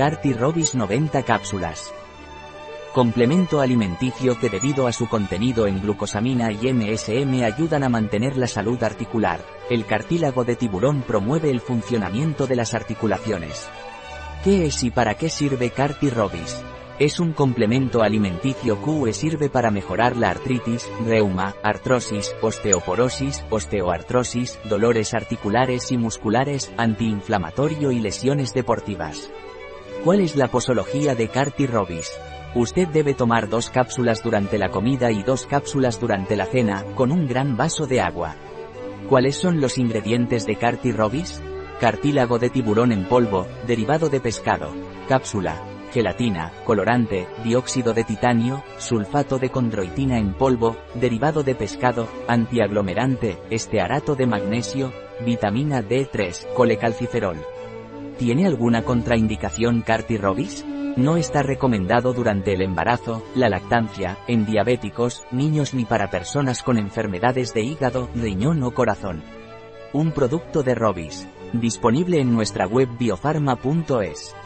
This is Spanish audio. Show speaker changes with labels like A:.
A: Carti Robis 90 cápsulas. Complemento alimenticio que debido a su contenido en glucosamina y MSM ayudan a mantener la salud articular. El cartílago de tiburón promueve el funcionamiento de las articulaciones. ¿Qué es y para qué sirve Carti Robis? Es un complemento alimenticio que sirve para mejorar la artritis, reuma, artrosis, osteoporosis, osteoartrosis, dolores articulares y musculares, antiinflamatorio y lesiones deportivas. ¿Cuál es la posología de Carti Robis? Usted debe tomar dos cápsulas durante la comida y dos cápsulas durante la cena, con un gran vaso de agua. ¿Cuáles son los ingredientes de Carti Robis? Cartílago de tiburón en polvo, derivado de pescado, cápsula, gelatina, colorante, dióxido de titanio, sulfato de condroitina en polvo, derivado de pescado, antiaglomerante, estearato de magnesio, vitamina D3, colecalciferol. ¿Tiene alguna contraindicación Carti-Robis? No está recomendado durante el embarazo, la lactancia, en diabéticos, niños ni para personas con enfermedades de hígado, riñón o corazón. Un producto de Robis. Disponible en nuestra web biofarma.es.